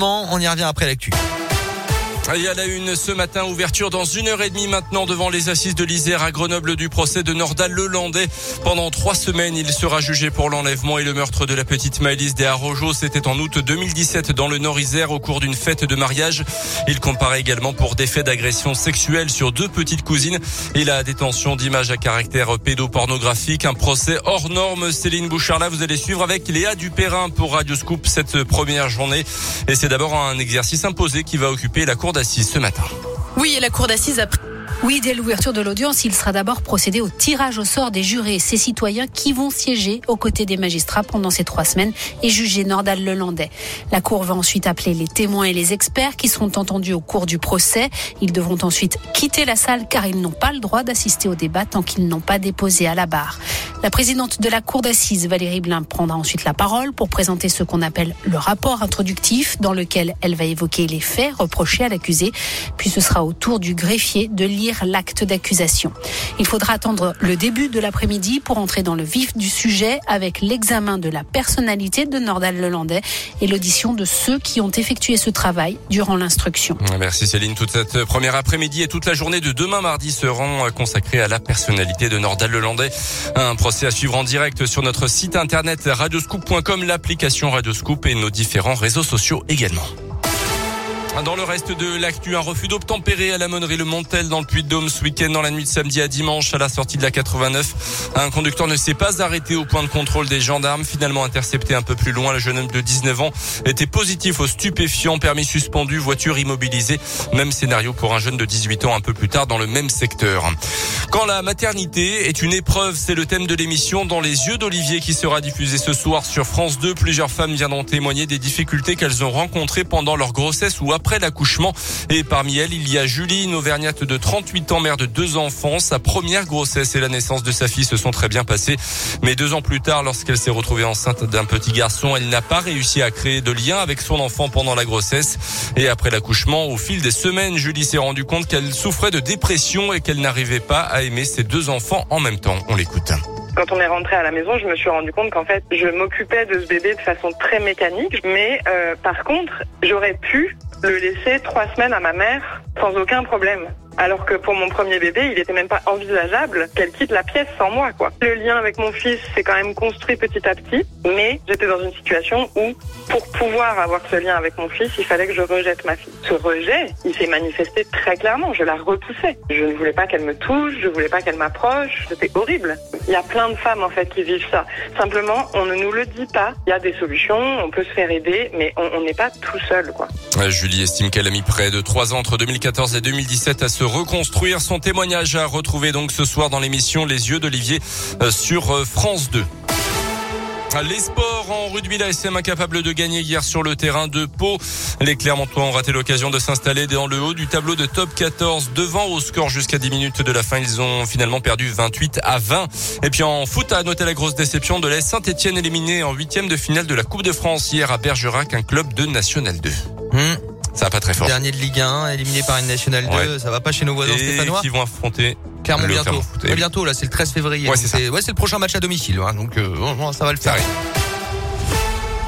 On y revient après l'actu. Et à la une ce matin, ouverture dans une heure et demie maintenant devant les assises de l'Isère à Grenoble du procès de Nordal Lelandais. Pendant trois semaines, il sera jugé pour l'enlèvement et le meurtre de la petite Maëlys des. C'était en août 2017 dans le Nord-Isère au cours d'une fête de mariage. Il comparaît également pour des faits d'agression sexuelle sur deux petites cousines et la détention d'images à caractère pédopornographique. Un procès hors norme. Céline Bouchard, là, vous allez suivre avec Léa Dupérin pour Radio Scoop cette première journée. Et c'est d'abord un exercice imposé qui va occuper la cour Oui, et la cour d'assises a oui, dès l'ouverture de l'audience, il sera d'abord procédé au tirage au sort des jurés ces citoyens qui vont siéger aux côtés des magistrats pendant ces trois semaines et juger Nordal Lelandais. La Cour va ensuite appeler les témoins et les experts qui seront entendus au cours du procès. Ils devront ensuite quitter la salle car ils n'ont pas le droit d'assister au débat tant qu'ils n'ont pas déposé à la barre. La présidente de la Cour d'assises, Valérie Blin, prendra ensuite la parole pour présenter ce qu'on appelle le rapport introductif dans lequel elle va évoquer les faits reprochés à l'accusé. Puis ce sera au tour du greffier de lire l'acte d'accusation. Il faudra attendre le début de l'après-midi pour entrer dans le vif du sujet avec l'examen de la personnalité de Nordal Lelandais et l'audition de ceux qui ont effectué ce travail durant l'instruction. Merci Céline. Toute cette première après-midi et toute la journée de demain mardi seront consacrées à la personnalité de Nordal Lelandais. Un procès à suivre en direct sur notre site internet radioscoop.com, l'application Radioscoop et nos différents réseaux sociaux également. Dans le reste de l'actu, un refus d'obtempérer à la monnerie Le Montel dans le Puy-de-Dôme ce week-end dans la nuit de samedi à dimanche à la sortie de la 89. Un conducteur ne s'est pas arrêté au point de contrôle des gendarmes. Finalement intercepté un peu plus loin, le jeune homme de 19 ans était positif au stupéfiant, permis suspendu, voiture immobilisée. Même scénario pour un jeune de 18 ans un peu plus tard dans le même secteur. Quand la maternité est une épreuve, c'est le thème de l'émission Dans les yeux d'Olivier qui sera diffusée ce soir sur France 2. Plusieurs femmes viendront témoigner des difficultés qu'elles ont rencontrées pendant leur grossesse ou après l'accouchement. Et parmi elles, il y a Julie, une auvergnate de 38 ans, mère de deux enfants. Sa première grossesse et la naissance de sa fille se sont très bien passées. Mais deux ans plus tard, lorsqu'elle s'est retrouvée enceinte d'un petit garçon, elle n'a pas réussi à créer de lien avec son enfant pendant la grossesse. Et après l'accouchement, au fil des semaines, Julie s'est rendue compte qu'elle souffrait de dépression et qu'elle n'arrivait pas à aimer ses deux enfants en même temps. On l'écoute. Quand on est rentré à la maison, je me suis rendu compte qu'en fait, je m'occupais de ce bébé de façon très mécanique. Mais euh, par contre, j'aurais pu le laisser trois semaines à ma mère sans aucun problème. Alors que pour mon premier bébé, il était même pas envisageable qu'elle quitte la pièce sans moi, quoi. Le lien avec mon fils s'est quand même construit petit à petit, mais j'étais dans une situation où, pour pouvoir avoir ce lien avec mon fils, il fallait que je rejette ma fille. Ce rejet, il s'est manifesté très clairement. Je la repoussais. Je ne voulais pas qu'elle me touche, je voulais pas qu'elle m'approche. C'était horrible. Il y a plein de femmes, en fait, qui vivent ça. Simplement, on ne nous le dit pas. Il y a des solutions, on peut se faire aider, mais on n'est pas tout seul, quoi. Julie estime qu'elle a mis près de trois ans entre 2014 et 2017 à se reconstruire. Son témoignage à retrouver donc ce soir dans l'émission Les yeux d'Olivier euh, sur euh, France 2. Les sports en rugby, la SM incapable de gagner hier sur le terrain de Pau. Les Clermontois ont raté l'occasion de s'installer dans le haut du tableau de top 14 devant au score jusqu'à 10 minutes de la fin. Ils ont finalement perdu 28 à 20. Et puis en foot, à noter la grosse déception de l'AS Saint-Etienne éliminé en huitième de finale de la Coupe de France hier à Bergerac, un club de National 2. Ça va pas très fort. Dernier de Ligue 1, éliminé par une Nationale 2, ça va pas chez nos voisins et stéphanois. qui vont affronter Clermont bientôt. bientôt là, c'est le 13 février. Ouais, c'est ouais, le prochain match à domicile, hein, donc euh, ça va le faire.